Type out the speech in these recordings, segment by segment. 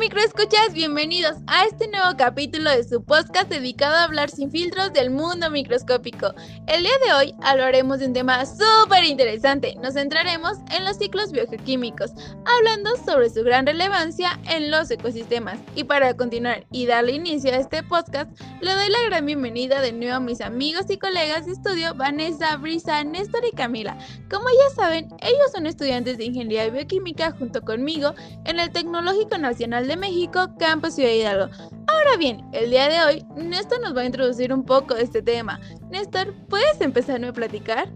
microescuchas, bienvenidos a este nuevo capítulo de su podcast dedicado a hablar sin filtros del mundo microscópico. El día de hoy hablaremos de un tema súper interesante. Nos centraremos en los ciclos biogeoquímicos, hablando sobre su gran relevancia en los ecosistemas. Y para continuar y darle inicio a este podcast, le doy la gran bienvenida de nuevo a mis amigos y colegas de estudio Vanessa, Brisa, Néstor y Camila. Como ya saben, ellos son estudiantes de Ingeniería Bioquímica junto conmigo en el Tecnológico Nacional de México, Campus Ciudad Hidalgo. Ahora bien, el día de hoy, Néstor nos va a introducir un poco de este tema. Néstor, ¿puedes empezarme a platicar?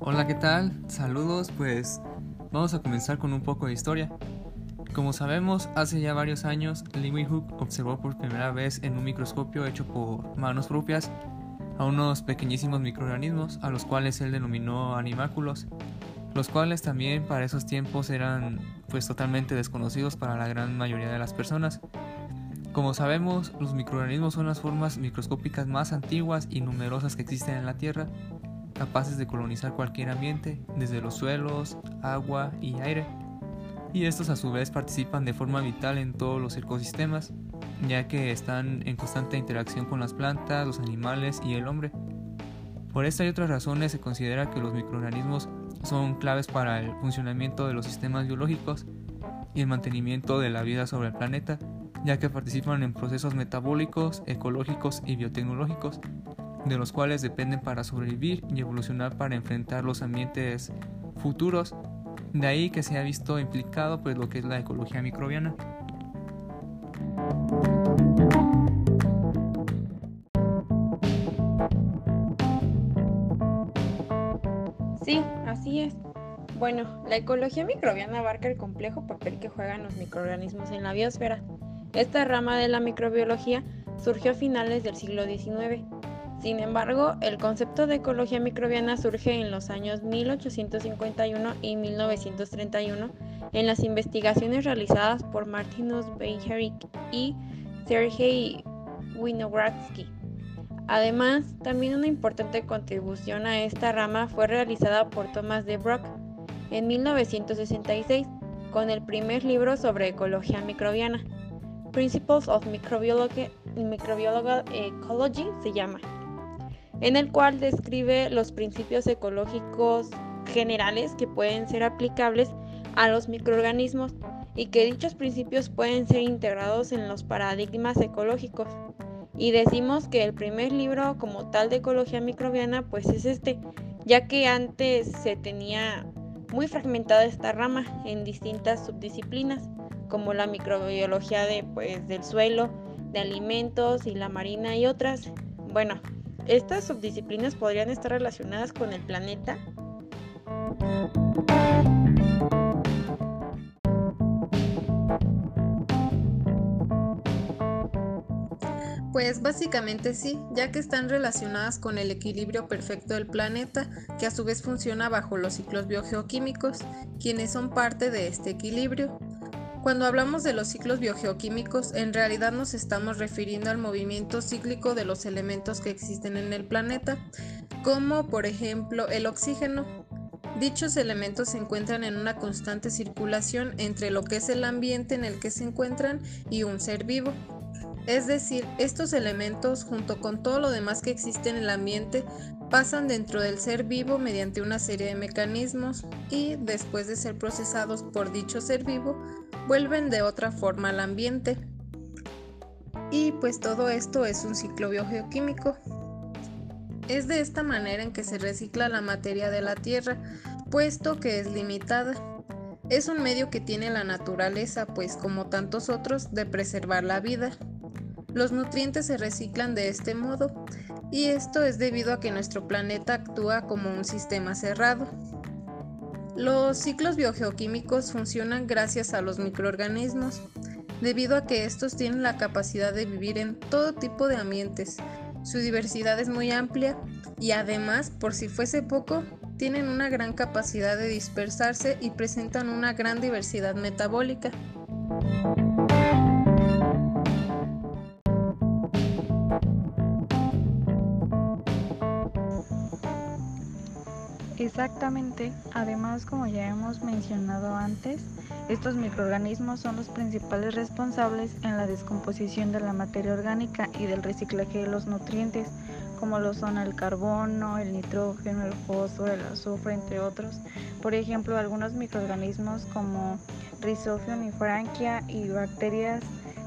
Hola, ¿qué tal? Saludos, pues vamos a comenzar con un poco de historia. Como sabemos, hace ya varios años, Leeuwenhoek observó por primera vez en un microscopio hecho por manos propias a unos pequeñísimos microorganismos a los cuales él denominó animáculos, los cuales también para esos tiempos eran pues totalmente desconocidos para la gran mayoría de las personas. Como sabemos, los microorganismos son las formas microscópicas más antiguas y numerosas que existen en la Tierra, capaces de colonizar cualquier ambiente, desde los suelos, agua y aire. Y estos a su vez participan de forma vital en todos los ecosistemas, ya que están en constante interacción con las plantas, los animales y el hombre. Por esta y otras razones se considera que los microorganismos son claves para el funcionamiento de los sistemas biológicos y el mantenimiento de la vida sobre el planeta, ya que participan en procesos metabólicos, ecológicos y biotecnológicos, de los cuales dependen para sobrevivir y evolucionar para enfrentar los ambientes futuros. De ahí que se ha visto implicado pues lo que es la ecología microbiana. Bueno, la ecología microbiana abarca el complejo papel que juegan los microorganismos en la biosfera. Esta rama de la microbiología surgió a finales del siglo XIX. Sin embargo, el concepto de ecología microbiana surge en los años 1851 y 1931 en las investigaciones realizadas por Martinus Beijerick y Sergei Winogradsky. Además, también una importante contribución a esta rama fue realizada por Thomas de Brock en 1966 con el primer libro sobre ecología microbiana. Principles of Microbiological Ecology se llama, en el cual describe los principios ecológicos generales que pueden ser aplicables a los microorganismos y que dichos principios pueden ser integrados en los paradigmas ecológicos. Y decimos que el primer libro como tal de ecología microbiana pues es este, ya que antes se tenía muy fragmentada esta rama en distintas subdisciplinas, como la microbiología de, pues, del suelo, de alimentos y la marina y otras. Bueno, estas subdisciplinas podrían estar relacionadas con el planeta. Pues básicamente sí, ya que están relacionadas con el equilibrio perfecto del planeta, que a su vez funciona bajo los ciclos biogeoquímicos, quienes son parte de este equilibrio. Cuando hablamos de los ciclos biogeoquímicos, en realidad nos estamos refiriendo al movimiento cíclico de los elementos que existen en el planeta, como por ejemplo el oxígeno. Dichos elementos se encuentran en una constante circulación entre lo que es el ambiente en el que se encuentran y un ser vivo. Es decir, estos elementos, junto con todo lo demás que existe en el ambiente, pasan dentro del ser vivo mediante una serie de mecanismos y, después de ser procesados por dicho ser vivo, vuelven de otra forma al ambiente. Y pues todo esto es un ciclo biogeoquímico. Es de esta manera en que se recicla la materia de la Tierra, puesto que es limitada. Es un medio que tiene la naturaleza, pues como tantos otros, de preservar la vida. Los nutrientes se reciclan de este modo y esto es debido a que nuestro planeta actúa como un sistema cerrado. Los ciclos biogeoquímicos funcionan gracias a los microorganismos, debido a que estos tienen la capacidad de vivir en todo tipo de ambientes. Su diversidad es muy amplia y además, por si fuese poco, tienen una gran capacidad de dispersarse y presentan una gran diversidad metabólica. Exactamente. Además, como ya hemos mencionado antes, estos microorganismos son los principales responsables en la descomposición de la materia orgánica y del reciclaje de los nutrientes, como lo son el carbono, el nitrógeno, el fósforo, el azufre, entre otros. Por ejemplo, algunos microorganismos como Rhizophium y Frankia y bacterias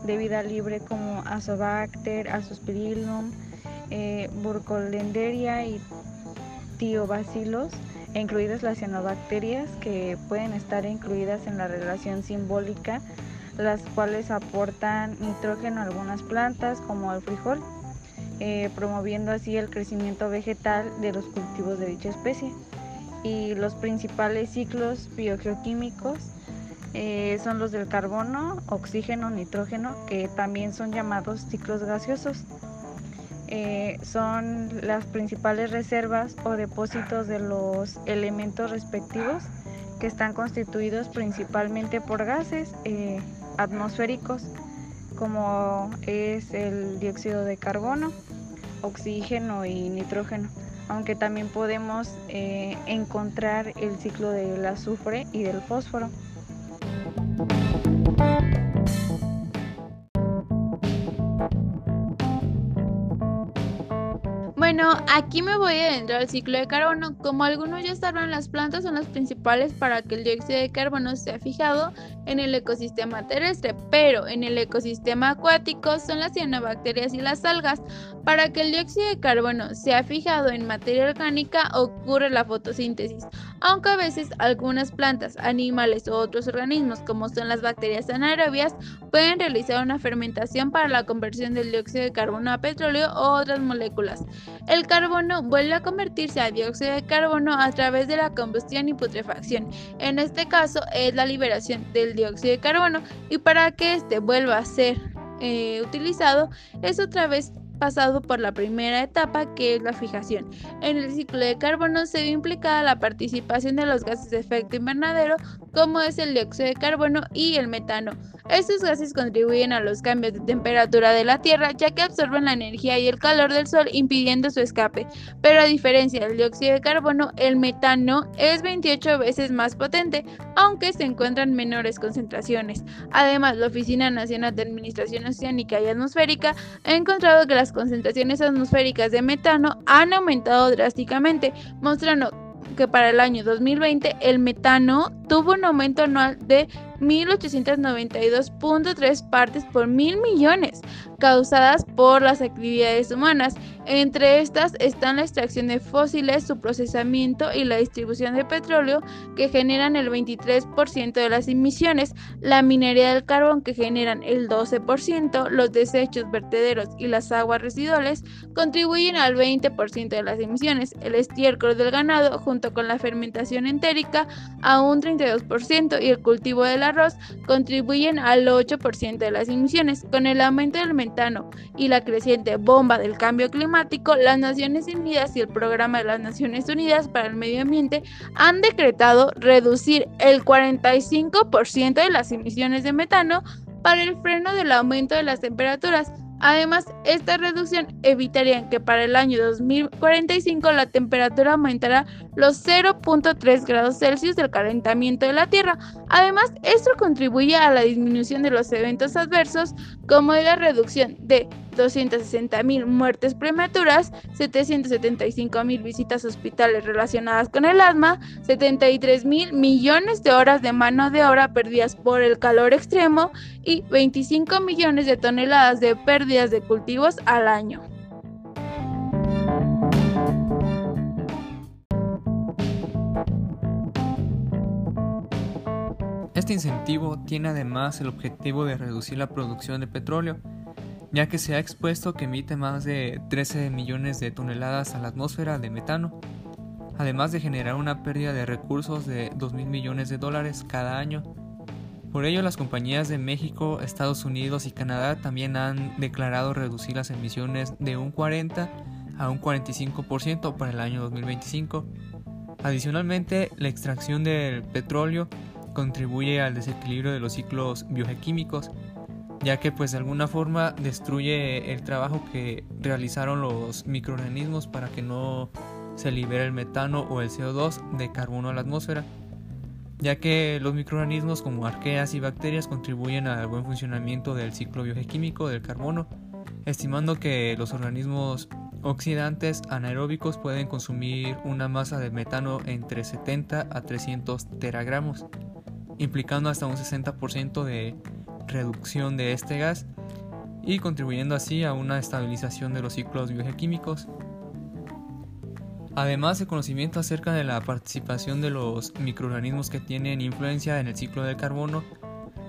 de vida libre como Azobacter, Azospirillum, eh, Burkholderia y Tiobacilos, incluidas las cianobacterias que pueden estar incluidas en la relación simbólica, las cuales aportan nitrógeno a algunas plantas como al frijol. Eh, promoviendo así el crecimiento vegetal de los cultivos de dicha especie. Y los principales ciclos biogeoquímicos eh, son los del carbono, oxígeno, nitrógeno, que también son llamados ciclos gaseosos. Eh, son las principales reservas o depósitos de los elementos respectivos que están constituidos principalmente por gases atmosféricos como es el dióxido de carbono, oxígeno y nitrógeno, aunque también podemos eh, encontrar el ciclo del azufre y del fósforo. Bueno, aquí me voy a adentrar al ciclo de carbono. Como algunos ya saben, las plantas son las principales para que el dióxido de carbono sea fijado en el ecosistema terrestre, pero en el ecosistema acuático son las cianobacterias y las algas. Para que el dióxido de carbono sea fijado en materia orgánica ocurre la fotosíntesis, aunque a veces algunas plantas, animales u otros organismos, como son las bacterias anaerobias, pueden realizar una fermentación para la conversión del dióxido de carbono a petróleo o otras moléculas. El carbono vuelve a convertirse a dióxido de carbono a través de la combustión y putrefacción. En este caso es la liberación del dióxido de carbono y para que éste vuelva a ser eh, utilizado es otra vez pasado por la primera etapa que es la fijación. En el ciclo de carbono se ve implicada la participación de los gases de efecto invernadero como es el dióxido de carbono y el metano. Estos gases contribuyen a los cambios de temperatura de la Tierra ya que absorben la energía y el calor del Sol impidiendo su escape. Pero a diferencia del dióxido de carbono, el metano es 28 veces más potente, aunque se encuentran menores concentraciones. Además, la Oficina Nacional de Administración Oceánica y Atmosférica ha encontrado que las concentraciones atmosféricas de metano han aumentado drásticamente, mostrando que para el año 2020 el metano tuvo un aumento anual de 1.892.3 partes por mil millones, causadas por las actividades humanas. Entre estas están la extracción de fósiles, su procesamiento y la distribución de petróleo, que generan el 23% de las emisiones, la minería del carbón, que generan el 12%, los desechos vertederos y las aguas residuales contribuyen al 20% de las emisiones, el estiércol del ganado, junto con la fermentación entérica, a un 32% y el cultivo del arroz contribuyen al 8% de las emisiones. Con el aumento del metano y la creciente bomba del cambio climático, las Naciones Unidas y el Programa de las Naciones Unidas para el Medio Ambiente han decretado reducir el 45% de las emisiones de metano para el freno del aumento de las temperaturas Además, esta reducción evitaría que para el año 2045 la temperatura aumentará los 0.3 grados Celsius del calentamiento de la Tierra. Además, esto contribuye a la disminución de los eventos adversos como la reducción de 260.000 muertes prematuras, 775.000 visitas a hospitales relacionadas con el asma, 73.000 millones de horas de mano de obra perdidas por el calor extremo y 25 millones de toneladas de pérdidas de cultivos al año. Este incentivo tiene además el objetivo de reducir la producción de petróleo ya que se ha expuesto que emite más de 13 millones de toneladas a la atmósfera de metano, además de generar una pérdida de recursos de 2 mil millones de dólares cada año. Por ello, las compañías de México, Estados Unidos y Canadá también han declarado reducir las emisiones de un 40 a un 45% para el año 2025. Adicionalmente, la extracción del petróleo contribuye al desequilibrio de los ciclos biogequímicos, ya que pues de alguna forma destruye el trabajo que realizaron los microorganismos para que no se libera el metano o el CO2 de carbono a la atmósfera, ya que los microorganismos como arqueas y bacterias contribuyen al buen funcionamiento del ciclo biogequímico del carbono, estimando que los organismos oxidantes anaeróbicos pueden consumir una masa de metano entre 70 a 300 teragramos, implicando hasta un 60% de reducción de este gas y contribuyendo así a una estabilización de los ciclos biogequímicos. Además, el conocimiento acerca de la participación de los microorganismos que tienen influencia en el ciclo del carbono,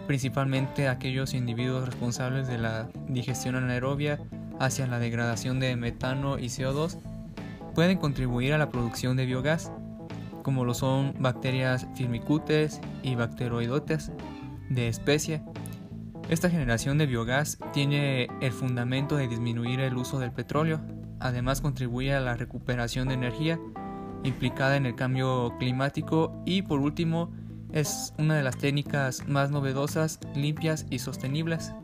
principalmente aquellos individuos responsables de la digestión anaerobia hacia la degradación de metano y CO2, pueden contribuir a la producción de biogás, como lo son bacterias firmicutes y bacteroidotes de especie, esta generación de biogás tiene el fundamento de disminuir el uso del petróleo, además contribuye a la recuperación de energía implicada en el cambio climático y por último es una de las técnicas más novedosas, limpias y sostenibles.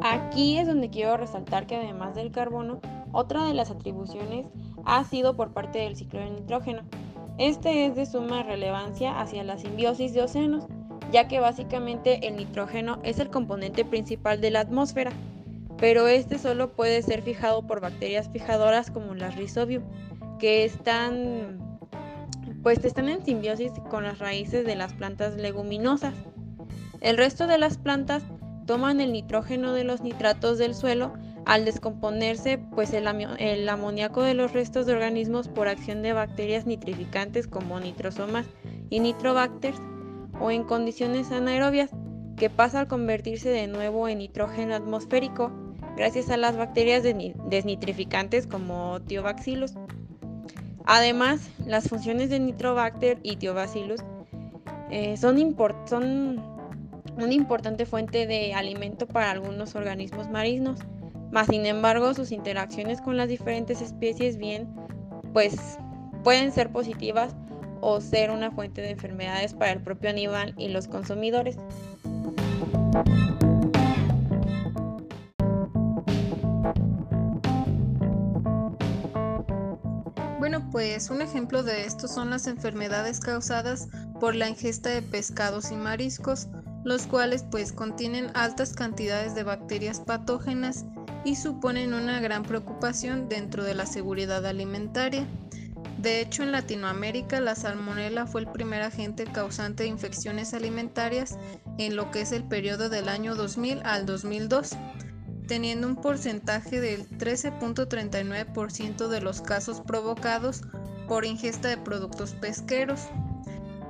Aquí es donde quiero resaltar que además del carbono, otra de las atribuciones ha sido por parte del ciclo del nitrógeno. Este es de suma relevancia hacia la simbiosis de océanos, ya que básicamente el nitrógeno es el componente principal de la atmósfera, pero este solo puede ser fijado por bacterias fijadoras como las Rhizobium, que están pues están en simbiosis con las raíces de las plantas leguminosas. El resto de las plantas toman el nitrógeno de los nitratos del suelo al descomponerse, pues el, amoníaco de los restos de organismos por acción de bacterias nitrificantes como nitrosomas y nitrobacters o en condiciones anaerobias, que pasa al convertirse de nuevo en nitrógeno atmosférico gracias a las bacterias desnitrificantes como Thiobacillus. Además, las funciones de Nitrobacter y Thiobacillus eh, son, son una importante fuente de alimento para algunos organismos marinos mas sin embargo, sus interacciones con las diferentes especies bien, pues pueden ser positivas o ser una fuente de enfermedades para el propio animal y los consumidores. Bueno, pues un ejemplo de esto son las enfermedades causadas por la ingesta de pescados y mariscos, los cuales pues contienen altas cantidades de bacterias patógenas y suponen una gran preocupación dentro de la seguridad alimentaria. De hecho, en Latinoamérica la salmonela fue el primer agente causante de infecciones alimentarias en lo que es el periodo del año 2000 al 2002, teniendo un porcentaje del 13.39% de los casos provocados por ingesta de productos pesqueros.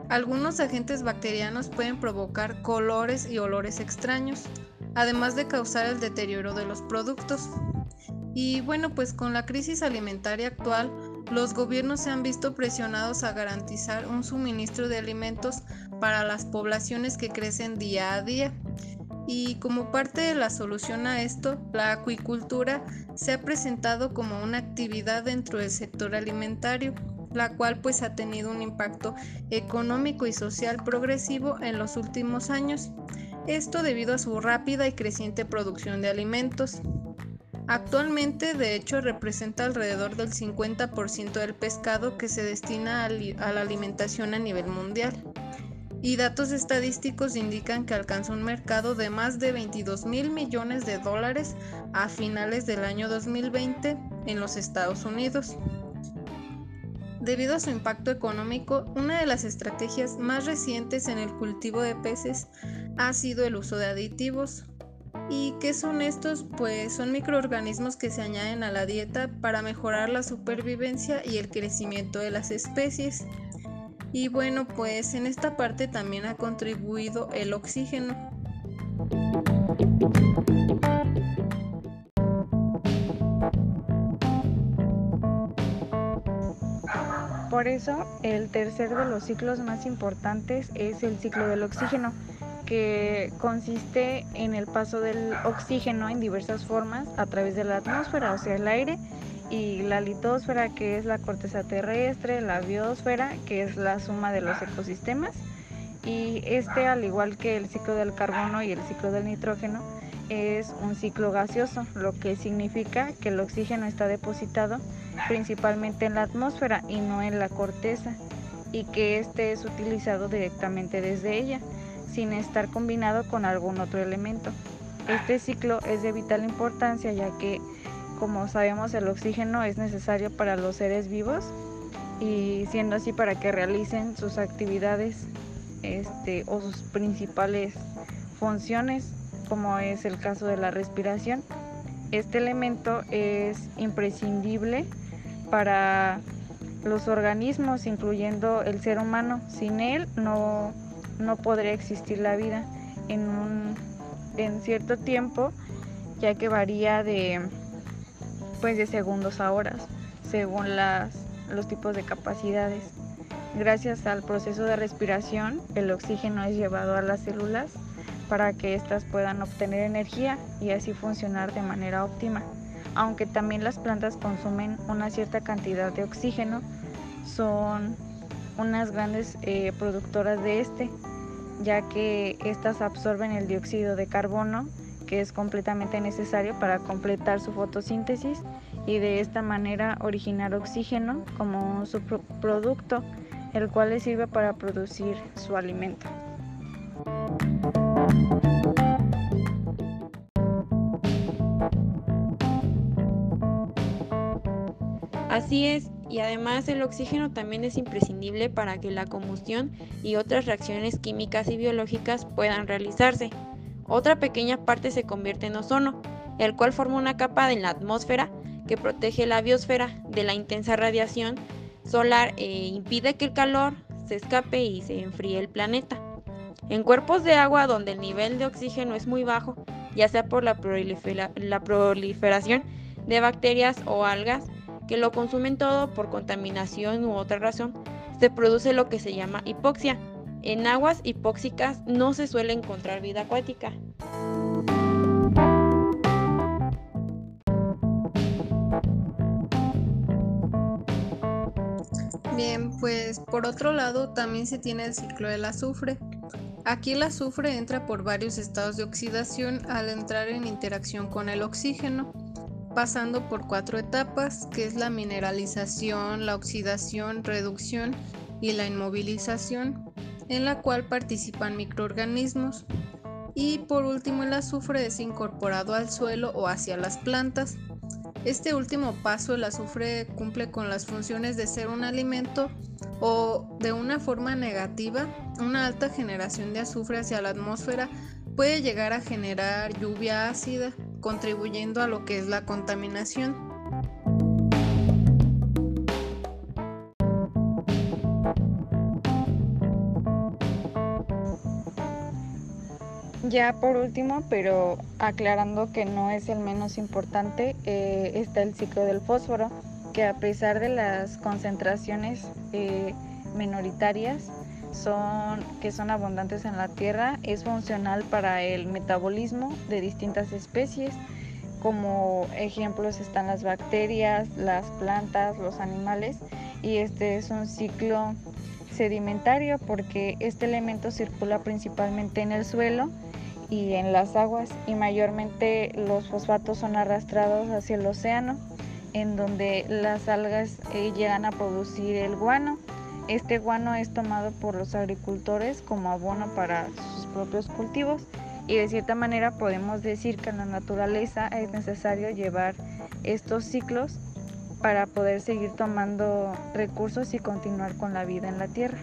Algunos agentes bacterianos pueden provocar colores y olores extraños, además de causar el deterioro de los productos. Y bueno, pues con la crisis alimentaria actual, los gobiernos se han visto presionados a garantizar un suministro de alimentos para las poblaciones que crecen día a día. Y como parte de la solución a esto, la acuicultura se ha presentado como una actividad dentro del sector alimentario, la cual pues ha tenido un impacto económico y social progresivo en los últimos años esto debido a su rápida y creciente producción de alimentos. Actualmente, de hecho, representa alrededor del 50% del pescado que se destina a, la alimentación a nivel mundial. Y datos estadísticos indican que alcanzó un mercado de más de 22 mil millones de dólares a finales del año 2020 en los Estados Unidos. Debido a su impacto económico, una de las estrategias más recientes en el cultivo de peces ha sido el uso de aditivos. ¿Y qué son estos? Pues son microorganismos que se añaden a la dieta para mejorar la supervivencia y el crecimiento de las especies. Y bueno, pues en esta parte también ha contribuido el oxígeno. Por eso, el tercer de los ciclos más importantes es el ciclo del oxígeno consiste en el paso del oxígeno en diversas formas a través de la atmósfera, o sea, el aire, y la litosfera, que es la corteza terrestre, la biosfera, que es la suma de los ecosistemas, y este, al igual que el ciclo del carbono y el ciclo del nitrógeno, es un ciclo gaseoso, lo que significa que el oxígeno está depositado principalmente en la atmósfera y no en la corteza, y que este es utilizado directamente desde ella, sin estar combinado con algún otro elemento. Este ciclo es de vital importancia ya que, como sabemos, el oxígeno es necesario para los seres vivos y siendo así para que realicen sus actividades este, o sus principales funciones, como es el caso de la respiración. Este elemento es imprescindible para los organismos, incluyendo el ser humano. Sin él no, no podría existir la vida en, un, en cierto tiempo, ya que varía de, pues de segundos a horas, según las, los tipos de capacidades. Gracias al proceso de respiración, el oxígeno es llevado a las células para que éstas puedan obtener energía y así funcionar de manera óptima. Aunque también las plantas consumen una cierta cantidad de oxígeno, son unas grandes eh, productoras de este, ya que éstas absorben el dióxido de carbono, que es completamente necesario para completar su fotosíntesis y de esta manera originar oxígeno como un subproducto el cual le sirve para producir su alimento. Así es, y además el oxígeno también es imprescindible para que la combustión y otras reacciones químicas y biológicas puedan realizarse. Otra pequeña parte se convierte en ozono, el cual forma una capa en la atmósfera que protege la biosfera de la intensa radiación solar e impide que el calor se escape y se enfríe el planeta. En cuerpos de agua donde el nivel de oxígeno es muy bajo, ya sea por la, proliferación de bacterias o algas que lo consumen todo por contaminación u otra razón, se produce lo que se llama hipoxia. En aguas hipóxicas no se suele encontrar vida acuática. Bien, pues por otro lado también se tiene el ciclo del azufre. Aquí el azufre entra por varios estados de oxidación al entrar en interacción con el oxígeno, pasando por cuatro etapas, que es la mineralización, la oxidación, reducción y la inmovilización, en la cual participan microorganismos. Y por último el azufre es incorporado al suelo o hacia las plantas. Este último paso, el azufre cumple con las funciones de ser un alimento o de una forma negativa, una alta generación de azufre hacia la atmósfera puede llegar a generar lluvia ácida, contribuyendo a lo que es la contaminación. Ya por último, pero aclarando que no es el menos importante, eh, está el ciclo del fósforo, que a pesar de las concentraciones eh, minoritarias son, que son abundantes en la Tierra, es funcional para el metabolismo de distintas especies. Como ejemplos están las bacterias, las plantas, los animales, y este es un ciclo sedimentario porque este elemento circula principalmente en el suelo y en las aguas y mayormente los fosfatos son arrastrados hacia el océano en donde las algas eh, llegan a producir el guano. Este guano es tomado por los agricultores como abono para sus propios cultivos y de cierta manera podemos decir que en la naturaleza es necesario llevar estos ciclos para poder seguir tomando recursos y continuar con la vida en la tierra.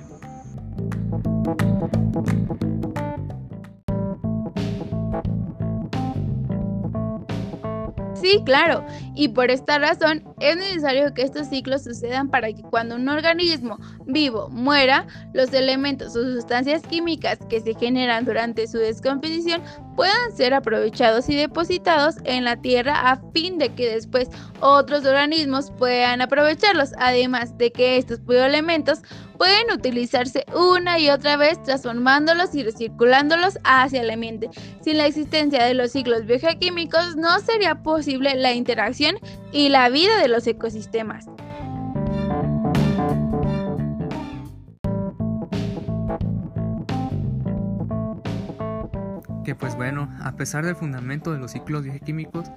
Sí, claro, y por esta razón es necesario que estos ciclos sucedan para que cuando un organismo vivo muera, los elementos o sustancias químicas que se generan durante su descomposición puedan ser aprovechados y depositados en la tierra a fin de que después otros organismos puedan aprovecharlos, además de que estos elementos pueden utilizarse una y otra vez transformándolos y recirculándolos hacia el ambiente. Sin la existencia de los ciclos biogeoquímicos no sería posible la interacción y la vida de los ecosistemas. que pues bueno, a pesar del fundamento de los ciclos bioquímicos,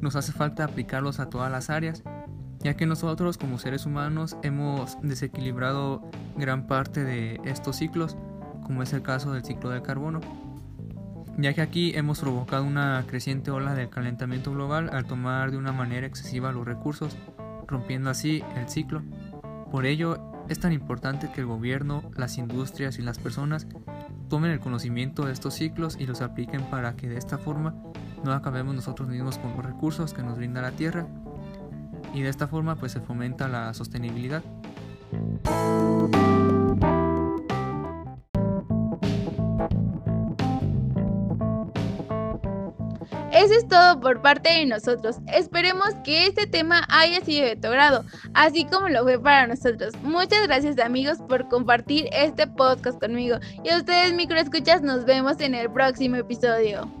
nos hace falta aplicarlos a todas las áreas, ya que nosotros como seres humanos hemos desequilibrado gran parte de estos ciclos, como es el caso del ciclo del carbono, ya que aquí hemos provocado una creciente ola de calentamiento global al tomar de una manera excesiva los recursos, rompiendo así el ciclo. Por ello, es tan importante que el gobierno, las industrias y las personas tomen el conocimiento de estos ciclos y los apliquen para que de esta forma no acabemos nosotros mismos con los recursos que nos brinda la tierra y de esta forma pues se fomenta la sostenibilidad. Eso es todo por parte de nosotros. Esperemos que este tema haya sido de tu agrado, así como lo fue para nosotros. Muchas gracias amigos por compartir este podcast conmigo. Y a ustedes microescuchas nos vemos en el próximo episodio.